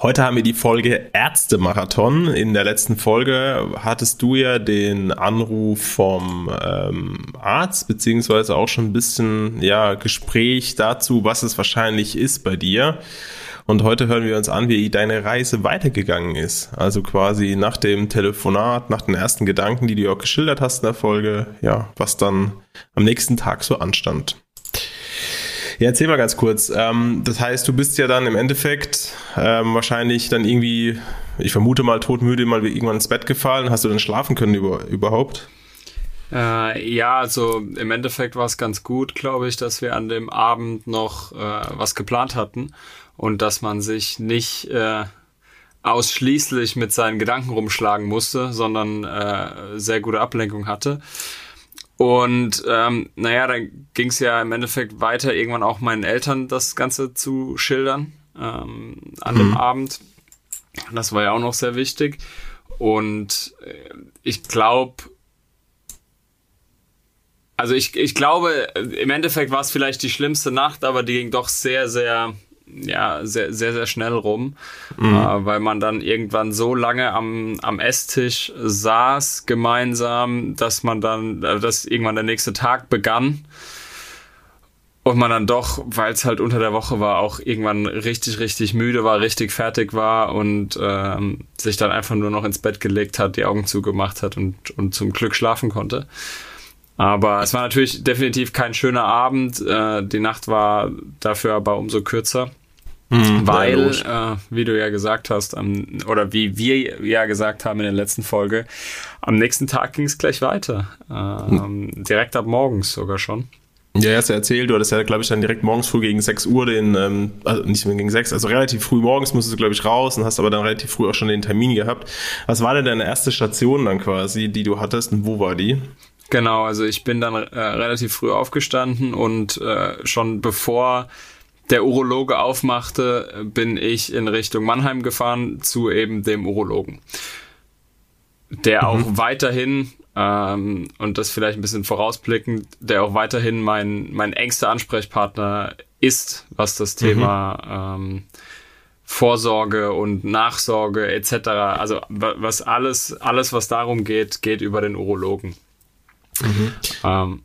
Heute haben wir die Folge Ärztemarathon. In der letzten Folge hattest du ja den Anruf vom ähm, Arzt, beziehungsweise auch schon ein bisschen ja, Gespräch dazu, was es wahrscheinlich ist bei dir. Und heute hören wir uns an, wie deine Reise weitergegangen ist. Also quasi nach dem Telefonat, nach den ersten Gedanken, die du auch geschildert hast in der Folge, ja, was dann am nächsten Tag so anstand. Ja, erzähl mal ganz kurz. Ähm, das heißt, du bist ja dann im Endeffekt ähm, wahrscheinlich dann irgendwie, ich vermute mal todmüde, mal irgendwann ins Bett gefallen. Hast du dann schlafen können über, überhaupt? Äh, ja, also im Endeffekt war es ganz gut, glaube ich, dass wir an dem Abend noch äh, was geplant hatten und dass man sich nicht äh, ausschließlich mit seinen Gedanken rumschlagen musste, sondern äh, sehr gute Ablenkung hatte. Und ähm, naja, dann ging es ja im Endeffekt weiter, irgendwann auch meinen Eltern das Ganze zu schildern ähm, an mhm. dem Abend. Das war ja auch noch sehr wichtig. Und äh, ich glaube, also ich, ich glaube, im Endeffekt war es vielleicht die schlimmste Nacht, aber die ging doch sehr, sehr ja, sehr, sehr, sehr schnell rum, mhm. äh, weil man dann irgendwann so lange am, am Esstisch saß gemeinsam, dass man dann, äh, dass irgendwann der nächste Tag begann und man dann doch, weil es halt unter der Woche war, auch irgendwann richtig, richtig müde war, richtig fertig war und ähm, sich dann einfach nur noch ins Bett gelegt hat, die Augen zugemacht hat und, und zum Glück schlafen konnte. Aber es war natürlich definitiv kein schöner Abend. Äh, die Nacht war dafür aber umso kürzer. Mhm, weil, äh, wie du ja gesagt hast, am, oder wie wir ja gesagt haben in der letzten Folge, am nächsten Tag ging es gleich weiter. Ähm. Direkt ab morgens sogar schon. Ja, hast du erzählt, du hattest ja, glaube ich, dann direkt morgens früh gegen 6 Uhr den, ähm, also nicht mehr gegen 6, also relativ früh morgens musstest du, glaube ich, raus und hast aber dann relativ früh auch schon den Termin gehabt. Was war denn deine erste Station dann quasi, die du hattest und wo war die? Genau, also ich bin dann äh, relativ früh aufgestanden und äh, schon bevor der Urologe aufmachte, bin ich in Richtung Mannheim gefahren zu eben dem Urologen. Der mhm. auch weiterhin, ähm, und das vielleicht ein bisschen vorausblickend, der auch weiterhin mein, mein engster Ansprechpartner ist, was das mhm. Thema ähm, Vorsorge und Nachsorge etc. Also was alles, alles, was darum geht, geht über den Urologen. Mhm. Ähm,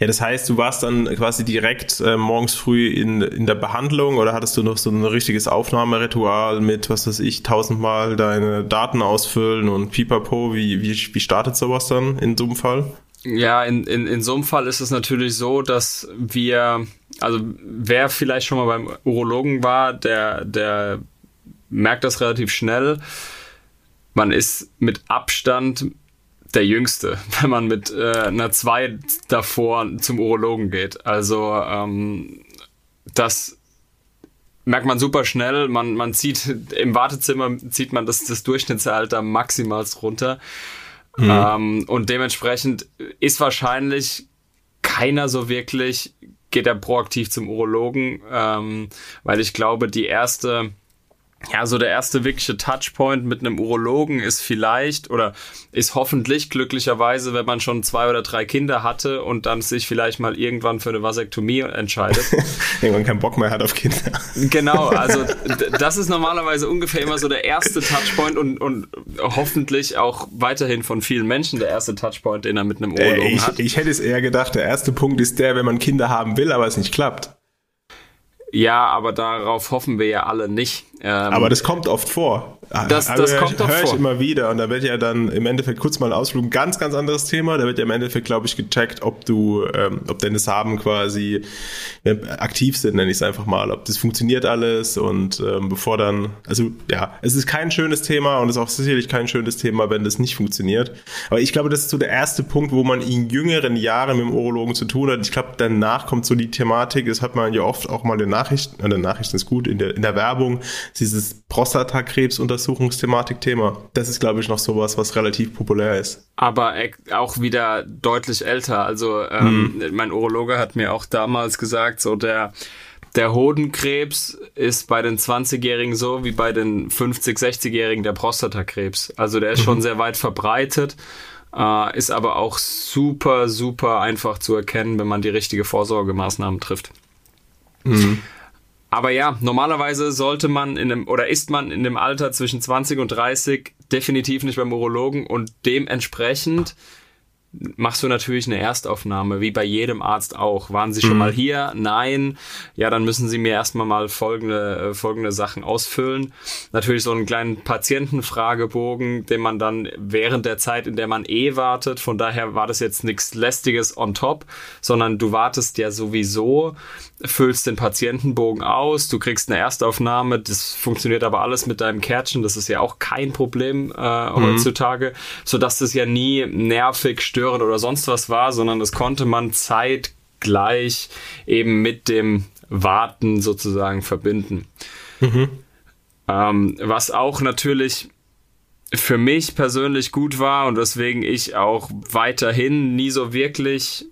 ja, das heißt, du warst dann quasi direkt äh, morgens früh in, in der Behandlung oder hattest du noch so ein richtiges Aufnahmeritual mit, was weiß ich, tausendmal deine Daten ausfüllen und pipapo? Wie, wie, wie startet sowas dann in so einem Fall? Ja, in, in, in so einem Fall ist es natürlich so, dass wir, also wer vielleicht schon mal beim Urologen war, der, der merkt das relativ schnell. Man ist mit Abstand der Jüngste, wenn man mit äh, einer 2 davor zum Urologen geht. Also ähm, das merkt man super schnell. Man, man zieht im Wartezimmer zieht man das, das Durchschnittsalter maximal runter. Mhm. Ähm, und dementsprechend ist wahrscheinlich keiner so wirklich, geht er proaktiv zum Urologen, ähm, weil ich glaube, die erste ja, so der erste wirkliche Touchpoint mit einem Urologen ist vielleicht oder ist hoffentlich glücklicherweise, wenn man schon zwei oder drei Kinder hatte und dann sich vielleicht mal irgendwann für eine Vasektomie entscheidet. irgendwann keinen Bock mehr hat auf Kinder. genau, also das ist normalerweise ungefähr immer so der erste Touchpoint und, und hoffentlich auch weiterhin von vielen Menschen der erste Touchpoint, den er mit einem Urologen äh, ich, hat. Ich hätte es eher gedacht, der erste Punkt ist der, wenn man Kinder haben will, aber es nicht klappt. Ja, aber darauf hoffen wir ja alle nicht. Ähm, aber das kommt oft vor. Das, also, das kommt doch vor. ich immer wieder und da wird ja dann im Endeffekt kurz mal ein Ausflug, ein ganz, ganz anderes Thema. Da wird ja im Endeffekt, glaube ich, gecheckt, ob du, ähm, ob deine Samen quasi äh, aktiv sind, nenne ich es einfach mal, ob das funktioniert alles und ähm, bevor dann, also ja, es ist kein schönes Thema und es ist auch sicherlich kein schönes Thema, wenn das nicht funktioniert. Aber ich glaube, das ist so der erste Punkt, wo man in jüngeren Jahren mit dem Urologen zu tun hat. Ich glaube, danach kommt so die Thematik, das hat man ja oft auch mal in den Nachrichten, in den Nachrichten ist gut, in der, in der Werbung, dieses Prostatakrebs-Untersuchungsthematik-Thema. Das ist, glaube ich, noch sowas, was relativ populär ist. Aber auch wieder deutlich älter. Also ähm, hm. mein Urologe hat mir auch damals gesagt, so der der Hodenkrebs ist bei den 20-Jährigen so wie bei den 50-, 60-Jährigen der Prostatakrebs. Also der ist schon mhm. sehr weit verbreitet, äh, ist aber auch super, super einfach zu erkennen, wenn man die richtige Vorsorgemaßnahmen trifft. Mhm. Aber ja, normalerweise sollte man in einem, oder ist man in dem Alter zwischen 20 und 30 definitiv nicht beim Urologen und dementsprechend machst du natürlich eine Erstaufnahme, wie bei jedem Arzt auch. Waren Sie schon mhm. mal hier? Nein. Ja, dann müssen Sie mir erstmal mal folgende, äh, folgende Sachen ausfüllen. Natürlich so einen kleinen Patientenfragebogen, den man dann während der Zeit, in der man eh wartet, von daher war das jetzt nichts Lästiges on top, sondern du wartest ja sowieso, füllst den Patientenbogen aus, du kriegst eine Erstaufnahme, das funktioniert aber alles mit deinem Kärtchen, das ist ja auch kein Problem äh, mhm. heutzutage, sodass das ja nie nervig störend oder sonst was war, sondern das konnte man zeitgleich eben mit dem Warten sozusagen verbinden. Mhm. Ähm, was auch natürlich für mich persönlich gut war und weswegen ich auch weiterhin nie so wirklich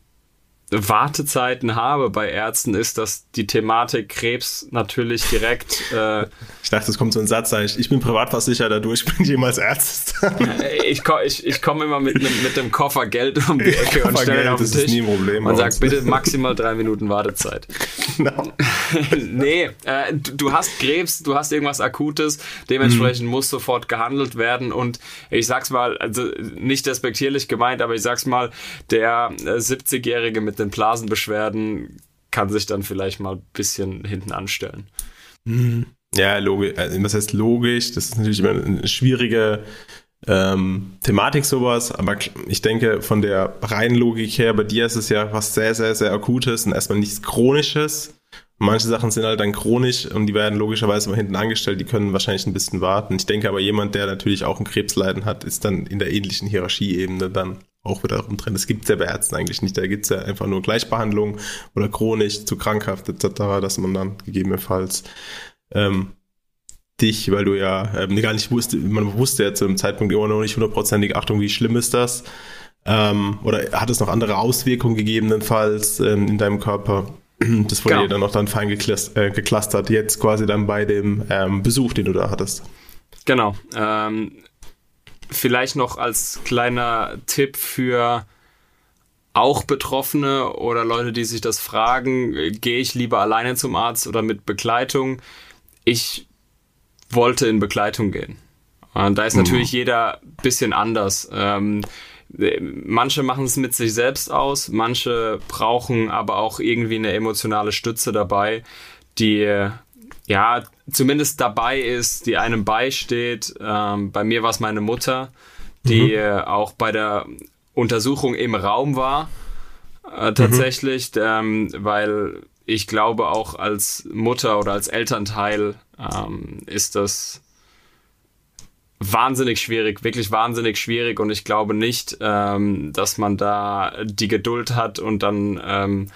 Wartezeiten habe bei Ärzten, ist, dass die Thematik Krebs natürlich direkt. Äh, ich dachte, es kommt so ein Satz, ich, ich bin privatversichert, dadurch bin ich jemals Arzt. ich ich, ich komme immer mit, einem, mit dem Koffer Geld um die Ecke und stelle auf den Tisch. Das ist nie ein Problem. Und sagt, bitte maximal drei Minuten Wartezeit. No. nee, äh, du hast Krebs, du hast irgendwas Akutes, dementsprechend mhm. muss sofort gehandelt werden. Und ich sag's mal, also nicht despektierlich gemeint, aber ich sag's mal, der äh, 70-Jährige mit den Blasenbeschwerden kann sich dann vielleicht mal ein bisschen hinten anstellen. Mhm. Ja, logisch. Äh, was heißt logisch? Das ist natürlich immer eine schwierige ähm, Thematik sowas, aber ich denke, von der reinen Logik her, bei dir ist es ja was sehr, sehr, sehr Akutes und erstmal nichts Chronisches. Manche Sachen sind halt dann chronisch und die werden logischerweise mal hinten angestellt, die können wahrscheinlich ein bisschen warten. Ich denke aber, jemand, der natürlich auch ein Krebsleiden hat, ist dann in der ähnlichen Hierarchieebene dann auch wiederum drin. Das gibt es ja bei Ärzten eigentlich nicht. Da gibt es ja einfach nur Gleichbehandlung oder chronisch zu krankhaft etc., dass man dann gegebenenfalls ähm, dich, weil du ja ähm, gar nicht wusste, man wusste ja zu dem Zeitpunkt immer noch nicht hundertprozentig, Achtung, wie schlimm ist das? Ähm, oder hat es noch andere Auswirkungen gegebenenfalls ähm, in deinem Körper? Das wurde genau. ja dann noch dann fein äh, geklustert, jetzt quasi dann bei dem ähm, Besuch, den du da hattest. Genau. Ähm, vielleicht noch als kleiner Tipp für auch Betroffene oder Leute, die sich das fragen, gehe ich lieber alleine zum Arzt oder mit Begleitung? Ich wollte in Begleitung gehen. Und da ist natürlich mhm. jeder bisschen anders. Ähm, manche machen es mit sich selbst aus, manche brauchen aber auch irgendwie eine emotionale Stütze dabei, die ja zumindest dabei ist, die einem beisteht. Ähm, bei mir war es meine Mutter, die mhm. auch bei der Untersuchung im Raum war, äh, tatsächlich, mhm. ähm, weil ich glaube auch als Mutter oder als Elternteil ähm, ist das wahnsinnig schwierig, wirklich wahnsinnig schwierig und ich glaube nicht, ähm, dass man da die Geduld hat und dann ähm,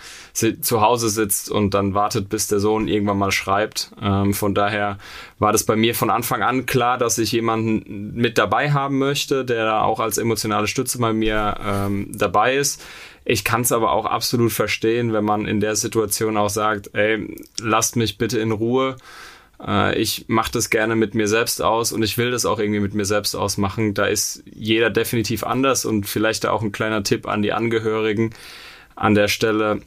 zu Hause sitzt und dann wartet, bis der Sohn irgendwann mal schreibt. Ähm, von daher war das bei mir von Anfang an klar, dass ich jemanden mit dabei haben möchte, der auch als emotionale Stütze bei mir ähm, dabei ist. Ich kann es aber auch absolut verstehen, wenn man in der Situation auch sagt, ey, lasst mich bitte in Ruhe. Äh, ich mache das gerne mit mir selbst aus und ich will das auch irgendwie mit mir selbst ausmachen. Da ist jeder definitiv anders und vielleicht da auch ein kleiner Tipp an die Angehörigen an der Stelle.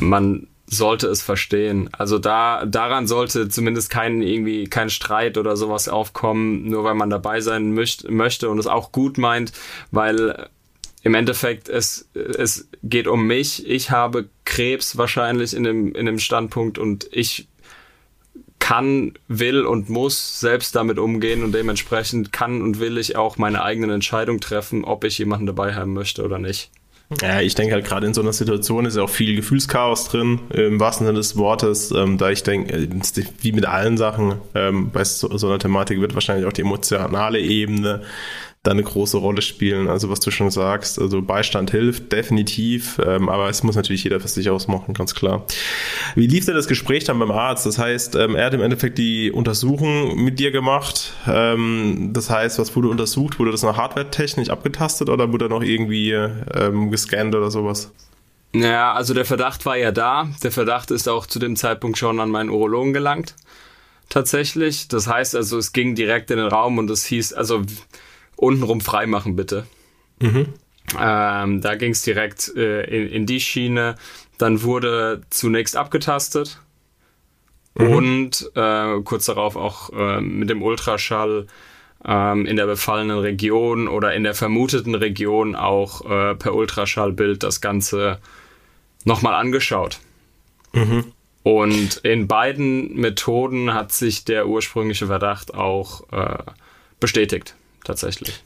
Man sollte es verstehen. Also da daran sollte zumindest kein irgendwie kein Streit oder sowas aufkommen, nur weil man dabei sein möcht, möchte und es auch gut meint, weil im Endeffekt, es, es geht um mich. Ich habe Krebs wahrscheinlich in dem, in dem Standpunkt und ich kann, will und muss selbst damit umgehen und dementsprechend kann und will ich auch meine eigenen Entscheidungen treffen, ob ich jemanden dabei haben möchte oder nicht. Ja, ich denke halt gerade in so einer Situation ist ja auch viel Gefühlschaos drin, im wahrsten Sinne des Wortes, ähm, da ich denke, äh, wie mit allen Sachen, ähm, bei so, so einer Thematik wird wahrscheinlich auch die emotionale Ebene da eine große Rolle spielen. Also was du schon sagst, also Beistand hilft definitiv, ähm, aber es muss natürlich jeder für sich ausmachen, ganz klar. Wie lief denn das Gespräch dann beim Arzt? Das heißt, ähm, er hat im Endeffekt die Untersuchung mit dir gemacht. Ähm, das heißt, was wurde untersucht? Wurde das noch hardware-technisch abgetastet oder wurde noch irgendwie ähm, gescannt oder sowas? Naja, also der Verdacht war ja da. Der Verdacht ist auch zu dem Zeitpunkt schon an meinen Urologen gelangt. Tatsächlich. Das heißt also, es ging direkt in den Raum und es hieß, also untenrum freimachen bitte. Mhm. Ähm, da ging es direkt äh, in, in, die Schiene. Dann wurde zunächst abgetastet mhm. und äh, kurz darauf auch äh, mit dem Ultraschall ähm, in der befallenen Region oder in der vermuteten Region auch äh, per Ultraschallbild das Ganze nochmal angeschaut. Mhm. Und in beiden Methoden hat sich der ursprüngliche Verdacht auch äh, bestätigt, tatsächlich.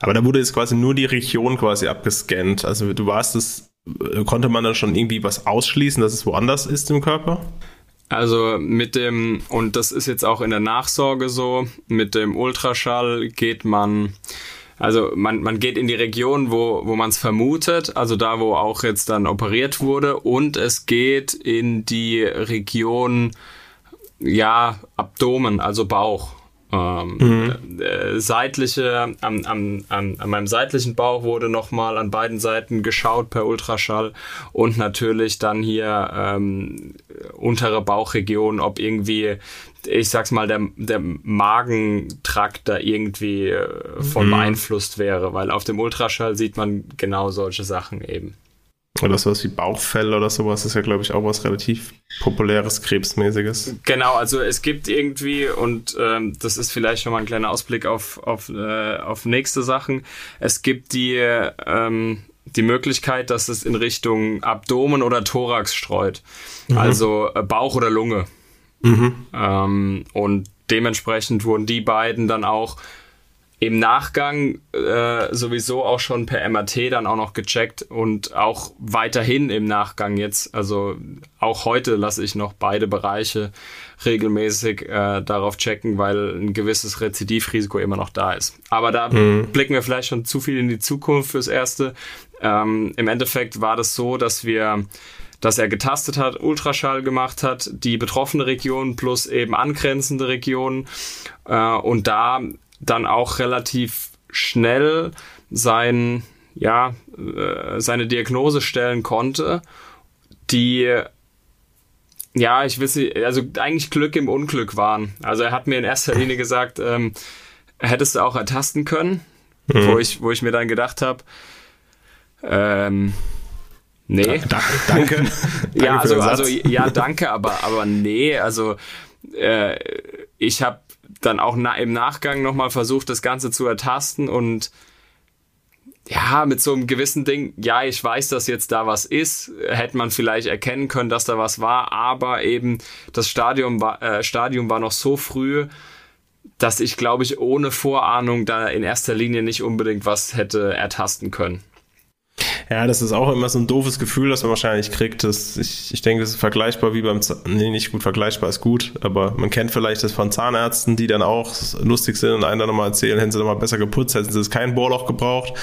Aber da wurde jetzt quasi nur die Region quasi abgescannt. Also du warst es, äh, konnte man dann schon irgendwie was ausschließen, dass es woanders ist im Körper? Also mit dem, und das ist jetzt auch in der Nachsorge so, mit dem Ultraschall geht man also man, man geht in die Region, wo, wo man es vermutet, also da, wo auch jetzt dann operiert wurde, und es geht in die Region, ja, Abdomen, also Bauch. Ähm, mhm. äh, seitliche, am, am, am, an meinem seitlichen Bauch wurde nochmal an beiden Seiten geschaut per Ultraschall und natürlich dann hier ähm, untere Bauchregion, ob irgendwie ich sag's mal, der, der Magentrakt da irgendwie äh, von mhm. beeinflusst wäre, weil auf dem Ultraschall sieht man genau solche Sachen eben. Oder sowas wie Bauchfell oder sowas ist ja, glaube ich, auch was relativ populäres, krebsmäßiges. Genau, also es gibt irgendwie, und ähm, das ist vielleicht schon mal ein kleiner Ausblick auf, auf, äh, auf nächste Sachen, es gibt die, ähm, die Möglichkeit, dass es in Richtung Abdomen oder Thorax streut. Mhm. Also äh, Bauch oder Lunge. Mhm. Ähm, und dementsprechend wurden die beiden dann auch im Nachgang äh, sowieso auch schon per MRT dann auch noch gecheckt und auch weiterhin im Nachgang jetzt, also auch heute lasse ich noch beide Bereiche regelmäßig äh, darauf checken, weil ein gewisses Rezidivrisiko immer noch da ist. Aber da mhm. blicken wir vielleicht schon zu viel in die Zukunft fürs Erste. Ähm, Im Endeffekt war das so, dass wir dass er getastet hat, Ultraschall gemacht hat, die betroffene Region plus eben angrenzende Regionen äh, und da dann auch relativ schnell sein, ja, äh, seine Diagnose stellen konnte, die ja, ich weiß also eigentlich Glück im Unglück waren. Also er hat mir in erster Linie gesagt, ähm, hättest du auch ertasten können, mhm. wo ich, wo ich mir dann gedacht habe, ähm, Nee. Da, danke. ja, also, also ja, danke, aber, aber nee, also äh, ich habe dann auch na, im Nachgang nochmal versucht, das Ganze zu ertasten und ja, mit so einem gewissen Ding, ja, ich weiß, dass jetzt da was ist, hätte man vielleicht erkennen können, dass da was war, aber eben das Stadium war, äh, Stadium war noch so früh, dass ich, glaube ich, ohne Vorahnung da in erster Linie nicht unbedingt was hätte ertasten können. Ja, das ist auch immer so ein doofes Gefühl, das man wahrscheinlich kriegt. Das, ich, ich denke, das ist vergleichbar wie beim, Z nee, nicht gut vergleichbar ist gut, aber man kennt vielleicht das von Zahnärzten, die dann auch lustig sind und dann nochmal erzählen, hätten sie nochmal besser geputzt, hätten sie kein Bohrloch gebraucht.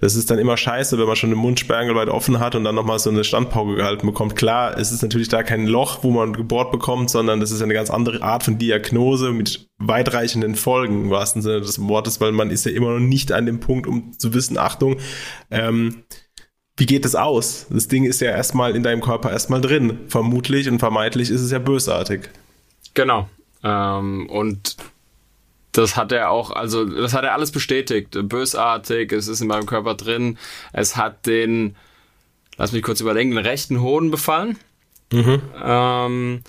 Das ist dann immer scheiße, wenn man schon den Mund sperrangelweit offen hat und dann nochmal so eine Standpauke gehalten bekommt. Klar, es ist natürlich da kein Loch, wo man gebohrt bekommt, sondern das ist eine ganz andere Art von Diagnose mit weitreichenden Folgen im wahrsten Sinne des Wortes, weil man ist ja immer noch nicht an dem Punkt, um zu wissen, Achtung, ähm, wie geht es aus? Das Ding ist ja erstmal in deinem Körper erstmal drin. Vermutlich und vermeintlich ist es ja bösartig. Genau. Ähm, und das hat er auch, also das hat er alles bestätigt. Bösartig, es ist in meinem Körper drin. Es hat den, lass mich kurz überlegen, den rechten Hoden befallen. Mhm. Ähm,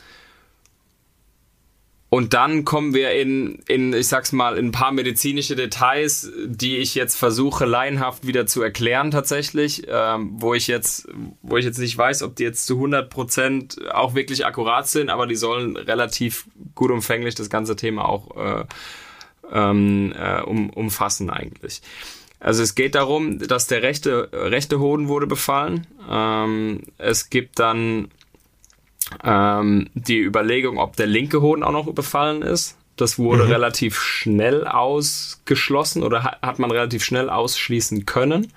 und dann kommen wir in, in, ich sag's mal, in ein paar medizinische Details, die ich jetzt versuche, laienhaft wieder zu erklären tatsächlich, ähm, wo ich jetzt, wo ich jetzt nicht weiß, ob die jetzt zu 100 Prozent auch wirklich akkurat sind, aber die sollen relativ gut umfänglich das ganze Thema auch äh, ähm, äh, um, umfassen eigentlich. Also es geht darum, dass der rechte, rechte Hoden wurde befallen. Ähm, es gibt dann ähm, die Überlegung, ob der linke Hoden auch noch befallen ist. Das wurde mhm. relativ schnell ausgeschlossen oder hat, hat man relativ schnell ausschließen können.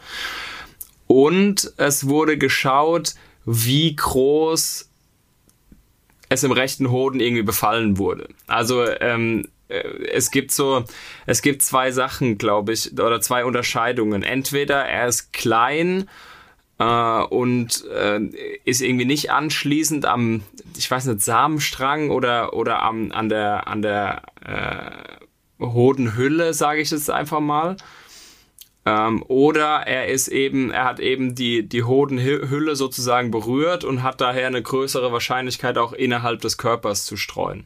Und es wurde geschaut, wie groß es im rechten Hoden irgendwie befallen wurde. Also ähm, äh, es gibt so, es gibt zwei Sachen, glaube ich, oder zwei Unterscheidungen. Entweder er ist klein äh, und äh, ist irgendwie nicht anschließend am, ich weiß nicht, Samenstrang oder oder am an der an der äh, Hodenhülle, sage ich jetzt einfach mal. Ähm, oder er ist eben, er hat eben die, die Hodenhülle sozusagen berührt und hat daher eine größere Wahrscheinlichkeit auch innerhalb des Körpers zu streuen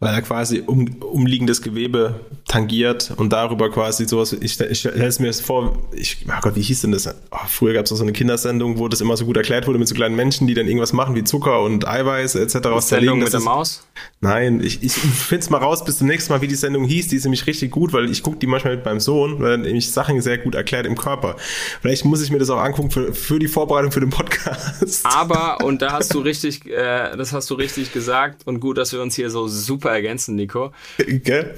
weil er quasi um, umliegendes Gewebe tangiert und darüber quasi sowas, ich, ich stelle es mir vor, ich, oh Gott, wie hieß denn das? Oh, früher gab es auch so eine Kindersendung, wo das immer so gut erklärt wurde mit so kleinen Menschen, die dann irgendwas machen wie Zucker und Eiweiß etc. Was Sendung mit der Maus? Nein, ich, ich finde es mal raus bis zum nächsten Mal, wie die Sendung hieß, die ist nämlich richtig gut, weil ich gucke die manchmal mit meinem Sohn, weil er nämlich Sachen sehr gut erklärt im Körper. Vielleicht muss ich mir das auch angucken für, für die Vorbereitung für den Podcast. Aber, und da hast du richtig, äh, das hast du richtig gesagt und gut, dass wir uns hier so super ergänzen, Nico. Gell?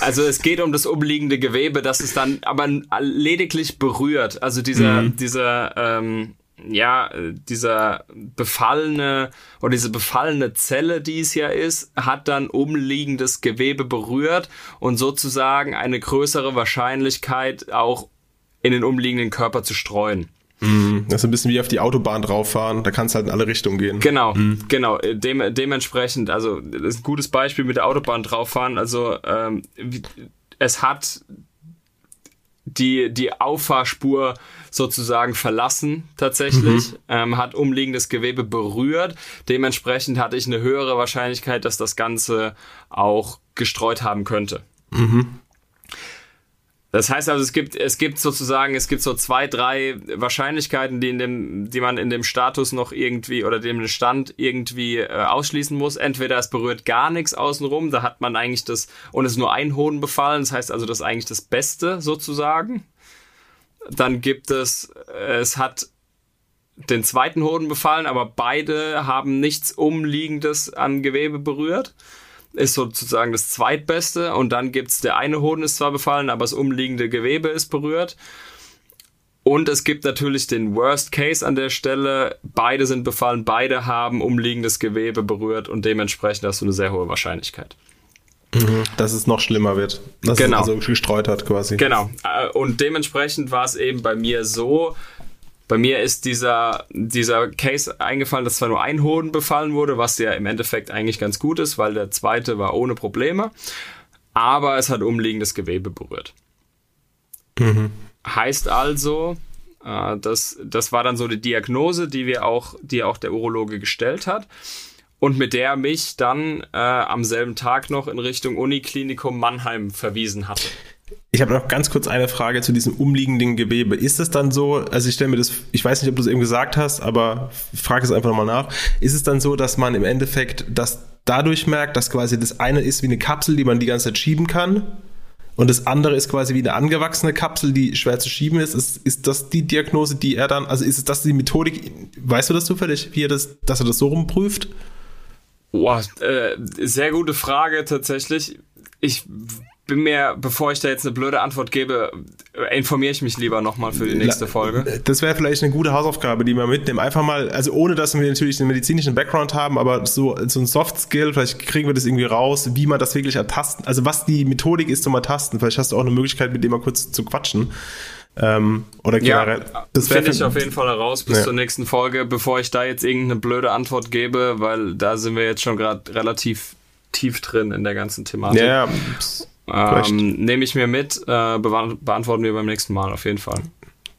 Also es geht um das umliegende Gewebe, das es dann aber lediglich berührt. Also dieser, mhm. dieser, ähm, ja, dieser befallene oder diese befallene Zelle, die es ja ist, hat dann umliegendes Gewebe berührt und sozusagen eine größere Wahrscheinlichkeit auch in den umliegenden Körper zu streuen. Mhm. Das ist ein bisschen wie auf die Autobahn drauffahren, da kannst du halt in alle Richtungen gehen. Genau, mhm. genau. Dem, dementsprechend, also das ist ein gutes Beispiel mit der Autobahn drauffahren. Also ähm, es hat die, die Auffahrspur sozusagen verlassen tatsächlich, mhm. ähm, hat umliegendes Gewebe berührt. Dementsprechend hatte ich eine höhere Wahrscheinlichkeit, dass das Ganze auch gestreut haben könnte. Mhm. Das heißt also, es gibt, es gibt sozusagen, es gibt so zwei, drei Wahrscheinlichkeiten, die in dem, die man in dem Status noch irgendwie oder dem Stand irgendwie äh, ausschließen muss. Entweder es berührt gar nichts außenrum, da hat man eigentlich das, und es ist nur ein Hoden befallen, das heißt also, das ist eigentlich das Beste sozusagen. Dann gibt es, äh, es hat den zweiten Hoden befallen, aber beide haben nichts Umliegendes an Gewebe berührt ist sozusagen das zweitbeste und dann gibt es der eine Hoden ist zwar befallen, aber das umliegende Gewebe ist berührt. Und es gibt natürlich den Worst Case an der Stelle. Beide sind befallen, beide haben umliegendes Gewebe berührt und dementsprechend hast du eine sehr hohe Wahrscheinlichkeit. Mhm, dass es noch schlimmer wird. Dass genau. es also gestreut hat quasi. Genau. Äh, und dementsprechend war es eben bei mir so, bei mir ist dieser, dieser Case eingefallen, dass zwar nur ein Hoden befallen wurde, was ja im Endeffekt eigentlich ganz gut ist, weil der zweite war ohne Probleme, aber es hat umliegendes Gewebe berührt. Mhm. Heißt also, äh, das, das war dann so die Diagnose, die wir auch, die auch der Urologe gestellt hat und mit der mich dann äh, am selben Tag noch in Richtung Uniklinikum Mannheim verwiesen hatte. Ich habe noch ganz kurz eine Frage zu diesem umliegenden Gewebe. Ist es dann so, also ich stelle mir das, ich weiß nicht, ob du es eben gesagt hast, aber frage es einfach nochmal nach. Ist es dann so, dass man im Endeffekt das dadurch merkt, dass quasi das eine ist wie eine Kapsel, die man die ganze Zeit schieben kann? Und das andere ist quasi wie eine angewachsene Kapsel, die schwer zu schieben ist. Ist, ist das die Diagnose, die er dann, also ist es das die Methodik, weißt du das zufällig, wie er das, dass er das so rumprüft? Boah, äh, sehr gute Frage tatsächlich. Ich bin mir, bevor ich da jetzt eine blöde Antwort gebe, informiere ich mich lieber nochmal für die nächste Folge. Das wäre vielleicht eine gute Hausaufgabe, die wir mitnehmen. Einfach mal, also ohne dass wir natürlich einen medizinischen Background haben, aber so, so ein Soft Skill, vielleicht kriegen wir das irgendwie raus, wie man das wirklich ertasten, also was die Methodik ist zum Ertasten. Vielleicht hast du auch eine Möglichkeit, mit dem mal kurz zu quatschen. Ähm, oder generell. Ja, das finde ich auf jeden Fall heraus bis ja. zur nächsten Folge, bevor ich da jetzt irgendeine blöde Antwort gebe, weil da sind wir jetzt schon gerade relativ tief drin in der ganzen Thematik. Ja, ähm, Nehme ich mir mit, äh, beantworten wir beim nächsten Mal auf jeden Fall.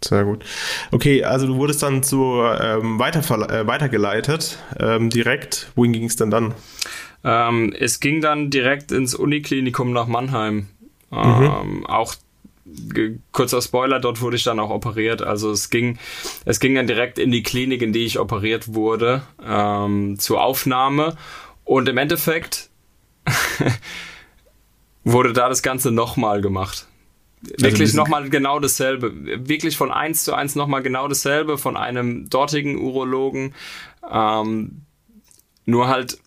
Sehr gut. Okay, also du wurdest dann zu ähm, weiter, äh, weitergeleitet, ähm, direkt. Wohin ging es denn dann? Ähm, es ging dann direkt ins Uniklinikum nach Mannheim. Mhm. Auch kurzer Spoiler, dort wurde ich dann auch operiert. Also es ging, es ging dann direkt in die Klinik, in die ich operiert wurde, ähm, zur Aufnahme. Und im Endeffekt wurde da das Ganze nochmal gemacht. Also wirklich nochmal genau dasselbe. Wirklich von eins zu eins nochmal genau dasselbe von einem dortigen Urologen. Ähm, nur halt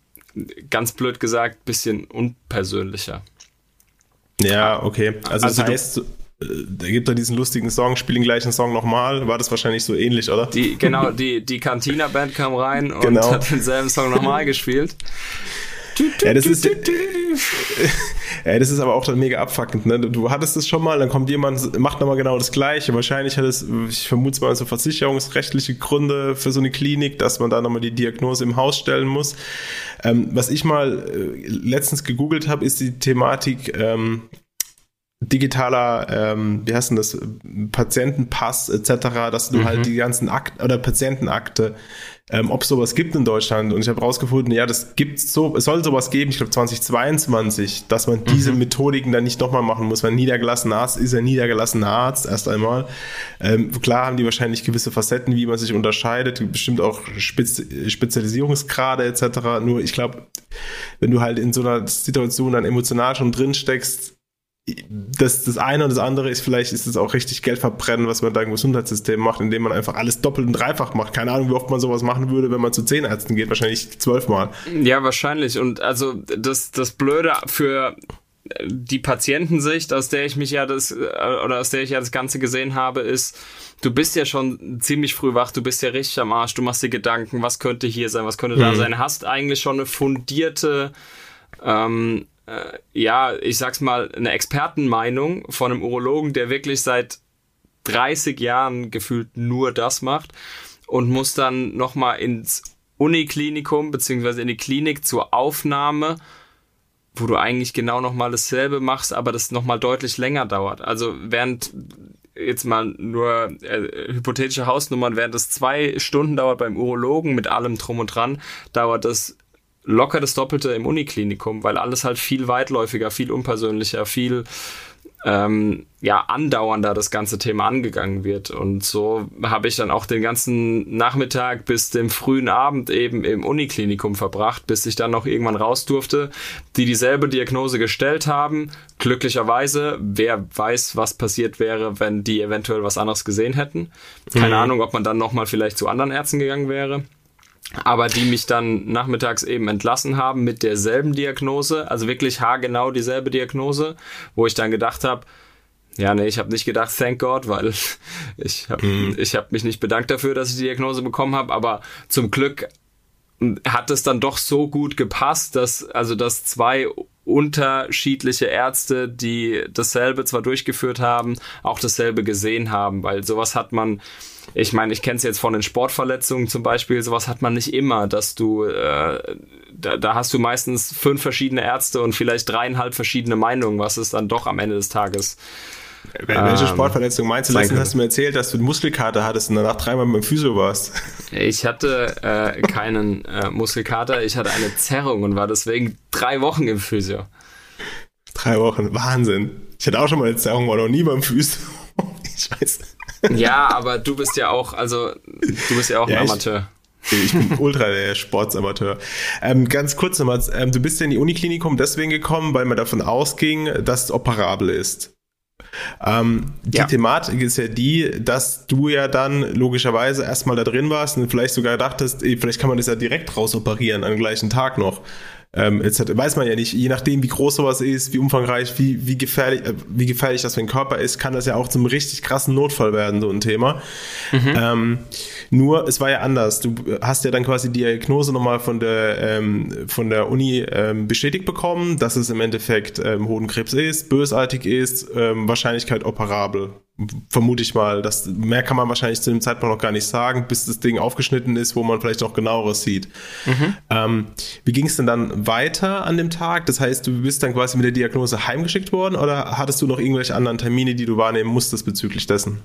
ganz blöd gesagt, bisschen unpersönlicher. Ja, okay. Also, also das heißt, äh, da gibt er diesen lustigen Song, spiel den gleichen Song nochmal. War das wahrscheinlich so ähnlich, oder? Die, genau, die, die Cantina-Band kam rein und genau. hat denselben Song nochmal gespielt. Ja, das ist, ja, das ist aber auch dann mega abfuckend. Ne? Du hattest es schon mal, dann kommt jemand, macht nochmal genau das Gleiche. Wahrscheinlich hat es, ich vermute es mal, so versicherungsrechtliche Gründe für so eine Klinik, dass man da nochmal die Diagnose im Haus stellen muss. Ähm, was ich mal äh, letztens gegoogelt habe, ist die Thematik ähm, digitaler, ähm, wie heißt denn das, Patientenpass etc., dass du halt mhm. halt die ganzen Akten oder Patientenakte ähm, ob es sowas gibt in Deutschland. Und ich habe rausgefunden, ja, das gibt so, es soll sowas geben, ich glaube 2022, dass man diese mhm. Methodiken dann nicht nochmal machen muss, weil niedergelassener Arzt ist ein niedergelassener Arzt erst einmal. Ähm, klar haben die wahrscheinlich gewisse Facetten, wie man sich unterscheidet, bestimmt auch Spez Spezialisierungsgrade etc. Nur ich glaube, wenn du halt in so einer Situation dann emotional schon drin steckst, das, das eine und das andere ist, vielleicht ist es auch richtig Geld verbrennen, was man da im Gesundheitssystem macht, indem man einfach alles doppelt und dreifach macht. Keine Ahnung, wie oft man sowas machen würde, wenn man zu zehn Ärzten geht. Wahrscheinlich zwölfmal. Ja, wahrscheinlich. Und also das, das Blöde für die Patientensicht, aus der ich mich ja das, oder aus der ich ja das Ganze gesehen habe, ist, du bist ja schon ziemlich früh wach, du bist ja richtig am Arsch, du machst dir Gedanken, was könnte hier sein, was könnte mhm. da sein, hast eigentlich schon eine fundierte ähm, äh, ja, ich sag's mal, eine Expertenmeinung von einem Urologen, der wirklich seit 30 Jahren gefühlt nur das macht und muss dann nochmal ins Uniklinikum beziehungsweise in die Klinik zur Aufnahme, wo du eigentlich genau nochmal dasselbe machst, aber das nochmal deutlich länger dauert. Also während jetzt mal nur äh, hypothetische Hausnummern, während es zwei Stunden dauert beim Urologen mit allem drum und dran, dauert das locker das Doppelte im Uniklinikum, weil alles halt viel weitläufiger, viel unpersönlicher, viel ähm, ja andauernder das ganze Thema angegangen wird. Und so habe ich dann auch den ganzen Nachmittag bis dem frühen Abend eben im Uniklinikum verbracht, bis ich dann noch irgendwann raus durfte, die dieselbe Diagnose gestellt haben. Glücklicherweise, wer weiß, was passiert wäre, wenn die eventuell was anderes gesehen hätten. Keine mhm. Ahnung, ob man dann nochmal vielleicht zu anderen Ärzten gegangen wäre aber die mich dann nachmittags eben entlassen haben mit derselben Diagnose, also wirklich haargenau dieselbe Diagnose, wo ich dann gedacht habe, ja, nee, ich habe nicht gedacht, thank God, weil ich habe mhm. ich hab mich nicht bedankt dafür, dass ich die Diagnose bekommen habe, aber zum Glück hat es dann doch so gut gepasst, dass also dass zwei unterschiedliche Ärzte, die dasselbe zwar durchgeführt haben, auch dasselbe gesehen haben, weil sowas hat man ich meine, ich kenne es jetzt von den Sportverletzungen zum Beispiel, sowas hat man nicht immer, dass du, äh, da, da hast du meistens fünf verschiedene Ärzte und vielleicht dreieinhalb verschiedene Meinungen, was es dann doch am Ende des Tages welche ähm, Sportverletzung meinst du? Letztens hast du mir erzählt, dass du eine Muskelkater hattest und danach dreimal beim Physio warst. Ich hatte äh, keinen äh, Muskelkater, ich hatte eine Zerrung und war deswegen drei Wochen im Physio. Drei Wochen, Wahnsinn. Ich hatte auch schon mal eine Zerrung, war noch nie beim Physio. ich weiß ja, aber du bist ja auch, also du bist ja auch ja, ein Amateur. Ich, ich bin ultra der Sportsamateur. Ähm, ganz kurz nochmal, ähm, du bist ja in die Uniklinikum deswegen gekommen, weil man davon ausging, dass es operabel ist. Ähm, die ja. Thematik ist ja die, dass du ja dann logischerweise erstmal da drin warst und vielleicht sogar dachtest, vielleicht kann man das ja direkt rausoperieren, am gleichen Tag noch ähm, etc. Weiß man ja nicht, je nachdem, wie groß sowas ist, wie umfangreich, wie, wie, gefährlich, äh, wie gefährlich das für den Körper ist, kann das ja auch zum richtig krassen Notfall werden, so ein Thema. Mhm. Ähm, nur, es war ja anders. Du hast ja dann quasi die Diagnose nochmal von der, ähm, von der Uni ähm, bestätigt bekommen, dass es im Endeffekt ähm, Hodenkrebs ist, bösartig ist, ähm, Wahrscheinlichkeit operabel vermute ich mal. Das, mehr kann man wahrscheinlich zu dem Zeitpunkt noch gar nicht sagen, bis das Ding aufgeschnitten ist, wo man vielleicht noch genaueres sieht. Mhm. Ähm, wie ging es denn dann weiter an dem Tag? Das heißt, du bist dann quasi mit der Diagnose heimgeschickt worden oder hattest du noch irgendwelche anderen Termine, die du wahrnehmen musstest bezüglich dessen?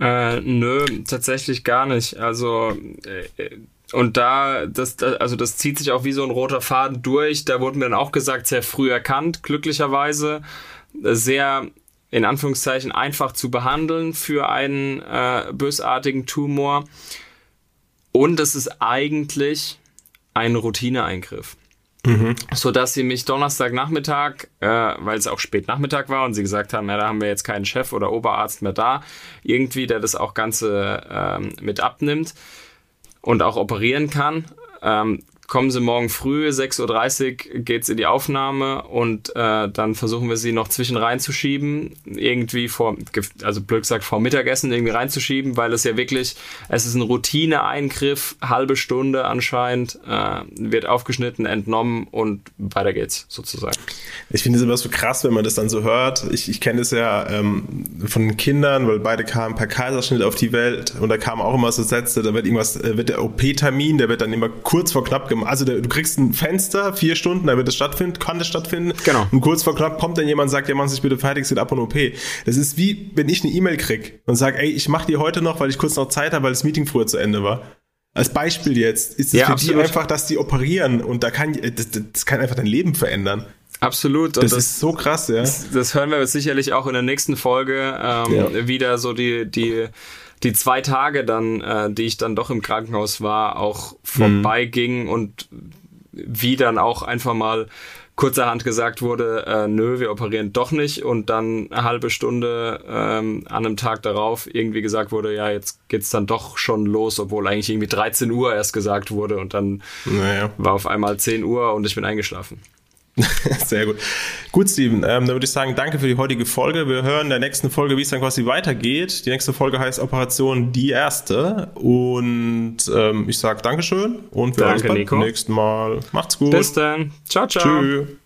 Äh, nö, tatsächlich gar nicht. Also äh, und da, das, also das zieht sich auch wie so ein roter Faden durch. Da wurde mir dann auch gesagt, sehr früh erkannt, glücklicherweise. Sehr in Anführungszeichen einfach zu behandeln für einen äh, bösartigen Tumor. Und es ist eigentlich ein Routineeingriff. Mhm. So dass sie mich Donnerstagnachmittag, äh, weil es auch spät Nachmittag war und sie gesagt haben, ja, da haben wir jetzt keinen Chef oder Oberarzt mehr da, irgendwie, der das auch Ganze ähm, mit abnimmt und auch operieren kann, ähm, kommen Sie morgen früh, 6.30 Uhr geht's in die Aufnahme und äh, dann versuchen wir sie noch zwischen reinzuschieben, irgendwie vor, also blöd gesagt vor Mittagessen irgendwie reinzuschieben, weil es ja wirklich, es ist ein Routine-Eingriff, halbe Stunde anscheinend, äh, wird aufgeschnitten, entnommen und weiter geht's sozusagen. Ich finde es immer so krass, wenn man das dann so hört. Ich, ich kenne es ja ähm, von Kindern, weil beide kamen per Kaiserschnitt auf die Welt und da kamen auch immer so Sätze, da wird irgendwas, äh, wird der OP-Termin, der wird dann immer kurz vor knapp gemacht. Also der, du kriegst ein Fenster, vier Stunden, da wird es stattfinden, kann das stattfinden. Genau. Und kurz vor knapp kommt dann jemand und sagt, ja, machen Sie sich bitte fertig, geht ab und OP. Das ist wie, wenn ich eine E-Mail krieg und sage, ey, ich mache die heute noch, weil ich kurz noch Zeit habe, weil das Meeting früher zu Ende war. Als Beispiel jetzt ist es ja, für absolut. die einfach, dass die operieren und da kann das, das kann einfach dein Leben verändern. Absolut. Das, das, ist so krass, ja. Das, das, hören wir sicherlich auch in der nächsten Folge ähm, ja. wieder so die die die zwei Tage dann, äh, die ich dann doch im Krankenhaus war, auch vorbeiging mhm. und wie dann auch einfach mal kurzerhand gesagt wurde, äh, nö, wir operieren doch nicht und dann eine halbe Stunde ähm, an einem Tag darauf irgendwie gesagt wurde, ja, jetzt geht's dann doch schon los, obwohl eigentlich irgendwie 13 Uhr erst gesagt wurde und dann naja. war auf einmal 10 Uhr und ich bin eingeschlafen. Sehr gut. Gut, Steven, ähm, dann würde ich sagen, danke für die heutige Folge. Wir hören in der nächsten Folge, wie es dann quasi weitergeht. Die nächste Folge heißt Operation Die Erste. Und ähm, ich sage Dankeschön und wir danke, hören uns beim Nico. nächsten Mal. Macht's gut. Bis dann. Ciao, ciao. Tschüss.